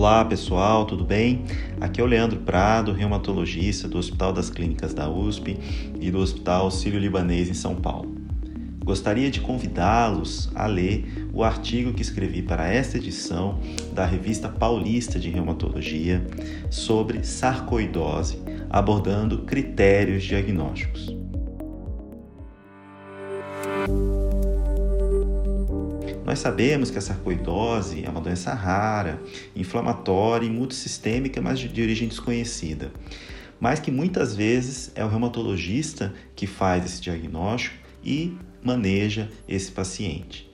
Olá pessoal, tudo bem? Aqui é o Leandro Prado, reumatologista do Hospital das Clínicas da USP e do Hospital Sírio-Libanês em São Paulo. Gostaria de convidá-los a ler o artigo que escrevi para esta edição da Revista Paulista de Reumatologia sobre sarcoidose, abordando critérios diagnósticos. Nós sabemos que a sarcoidose é uma doença rara, inflamatória e multissistêmica, mas de origem desconhecida. Mas que muitas vezes é o reumatologista que faz esse diagnóstico e maneja esse paciente.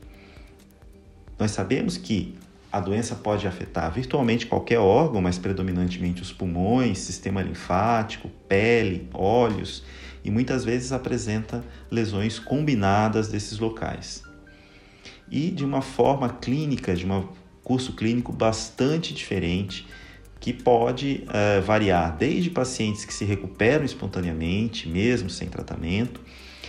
Nós sabemos que a doença pode afetar virtualmente qualquer órgão, mas predominantemente os pulmões, sistema linfático, pele, olhos e muitas vezes apresenta lesões combinadas desses locais e de uma forma clínica, de um curso clínico bastante diferente, que pode uh, variar desde pacientes que se recuperam espontaneamente, mesmo sem tratamento,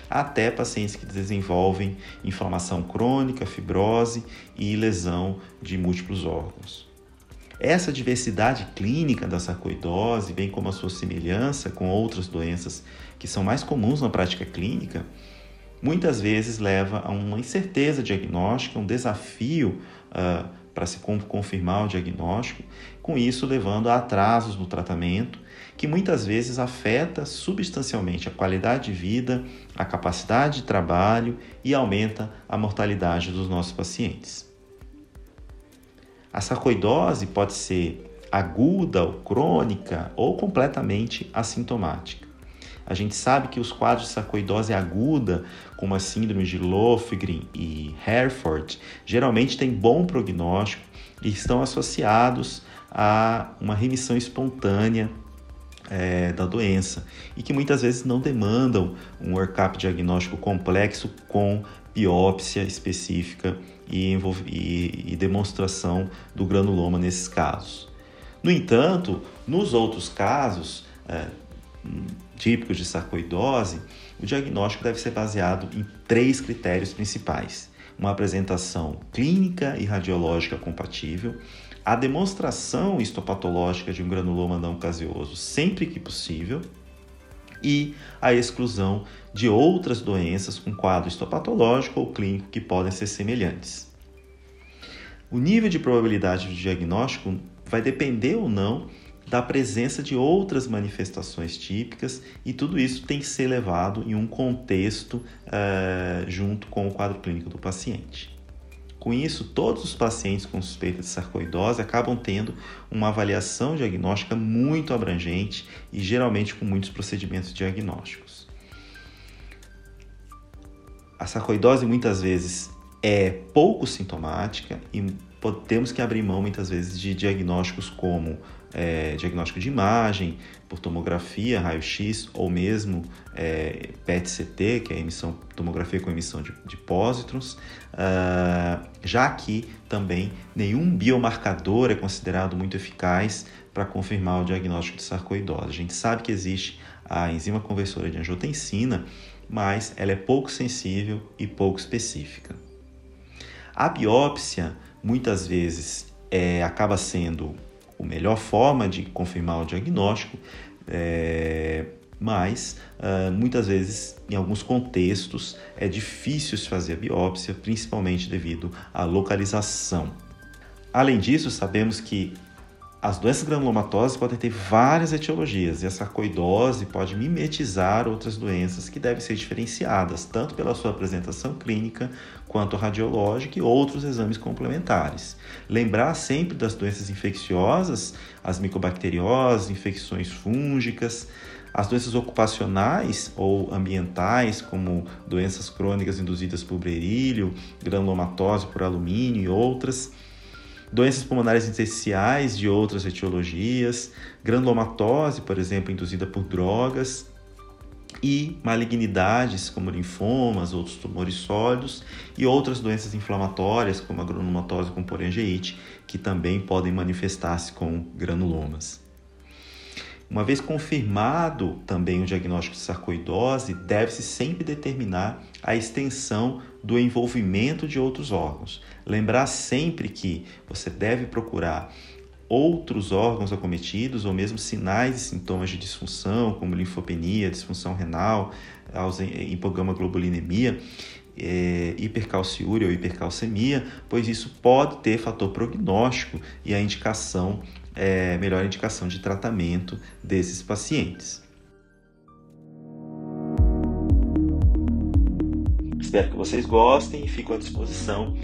até pacientes que desenvolvem inflamação crônica, fibrose e lesão de múltiplos órgãos. Essa diversidade clínica da sarcoidose, bem como a sua semelhança com outras doenças que são mais comuns na prática clínica, muitas vezes leva a uma incerteza diagnóstica, um desafio uh, para se confirmar o diagnóstico, com isso levando a atrasos no tratamento, que muitas vezes afeta substancialmente a qualidade de vida, a capacidade de trabalho e aumenta a mortalidade dos nossos pacientes. A sarcoidose pode ser aguda ou crônica ou completamente assintomática. A gente sabe que os quadros de sarcoidose aguda, como a síndrome de Lofgren e Hereford, geralmente têm bom prognóstico e estão associados a uma remissão espontânea é, da doença e que muitas vezes não demandam um workup diagnóstico complexo com biópsia específica e, e, e demonstração do granuloma nesses casos. No entanto, nos outros casos, é, típicos de sarcoidose, o diagnóstico deve ser baseado em três critérios principais: uma apresentação clínica e radiológica compatível, a demonstração histopatológica de um granuloma não caseoso sempre que possível e a exclusão de outras doenças com quadro histopatológico ou clínico que podem ser semelhantes. O nível de probabilidade de diagnóstico vai depender ou não da presença de outras manifestações típicas e tudo isso tem que ser levado em um contexto uh, junto com o quadro clínico do paciente. Com isso, todos os pacientes com suspeita de sarcoidose acabam tendo uma avaliação diagnóstica muito abrangente e geralmente com muitos procedimentos diagnósticos. A sarcoidose muitas vezes é pouco sintomática e temos que abrir mão muitas vezes de diagnósticos como é, diagnóstico de imagem, por tomografia, raio-x ou mesmo é, PET-CT, que é emissão, tomografia com emissão de, de pósitrons, uh, já que também nenhum biomarcador é considerado muito eficaz para confirmar o diagnóstico de sarcoidose. A gente sabe que existe a enzima conversora de angiotensina, mas ela é pouco sensível e pouco específica. A biópsia muitas vezes é, acaba sendo a melhor forma de confirmar o diagnóstico, é, mas uh, muitas vezes, em alguns contextos, é difícil se fazer a biópsia, principalmente devido à localização. Além disso, sabemos que as doenças granulomatosas podem ter várias etiologias e a sarcoidose pode mimetizar outras doenças que devem ser diferenciadas, tanto pela sua apresentação clínica quanto radiológica e outros exames complementares. Lembrar sempre das doenças infecciosas, as micobacterioses, infecções fúngicas, as doenças ocupacionais ou ambientais, como doenças crônicas induzidas por berílio, granulomatose por alumínio e outras doenças pulmonares intersticiais de outras etiologias, granulomatose, por exemplo, induzida por drogas, e malignidades como linfomas, outros tumores sólidos e outras doenças inflamatórias como a granulomatose com porengeite, que também podem manifestar-se com granulomas. Uma vez confirmado também o diagnóstico de sarcoidose, deve-se sempre determinar a extensão do envolvimento de outros órgãos. Lembrar sempre que você deve procurar outros órgãos acometidos ou mesmo sinais e sintomas de disfunção, como linfopenia, disfunção renal, hipogama-globulinemia, é, hipercalciúria ou hipercalcemia, pois isso pode ter fator prognóstico e a indicação, é, melhor indicação de tratamento desses pacientes. Espero que vocês gostem e fico à disposição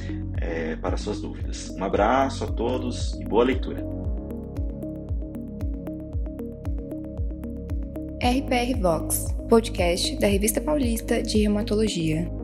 é, para suas dúvidas. Um abraço a todos e boa leitura. RPR Vox, podcast da Revista Paulista de Reumatologia.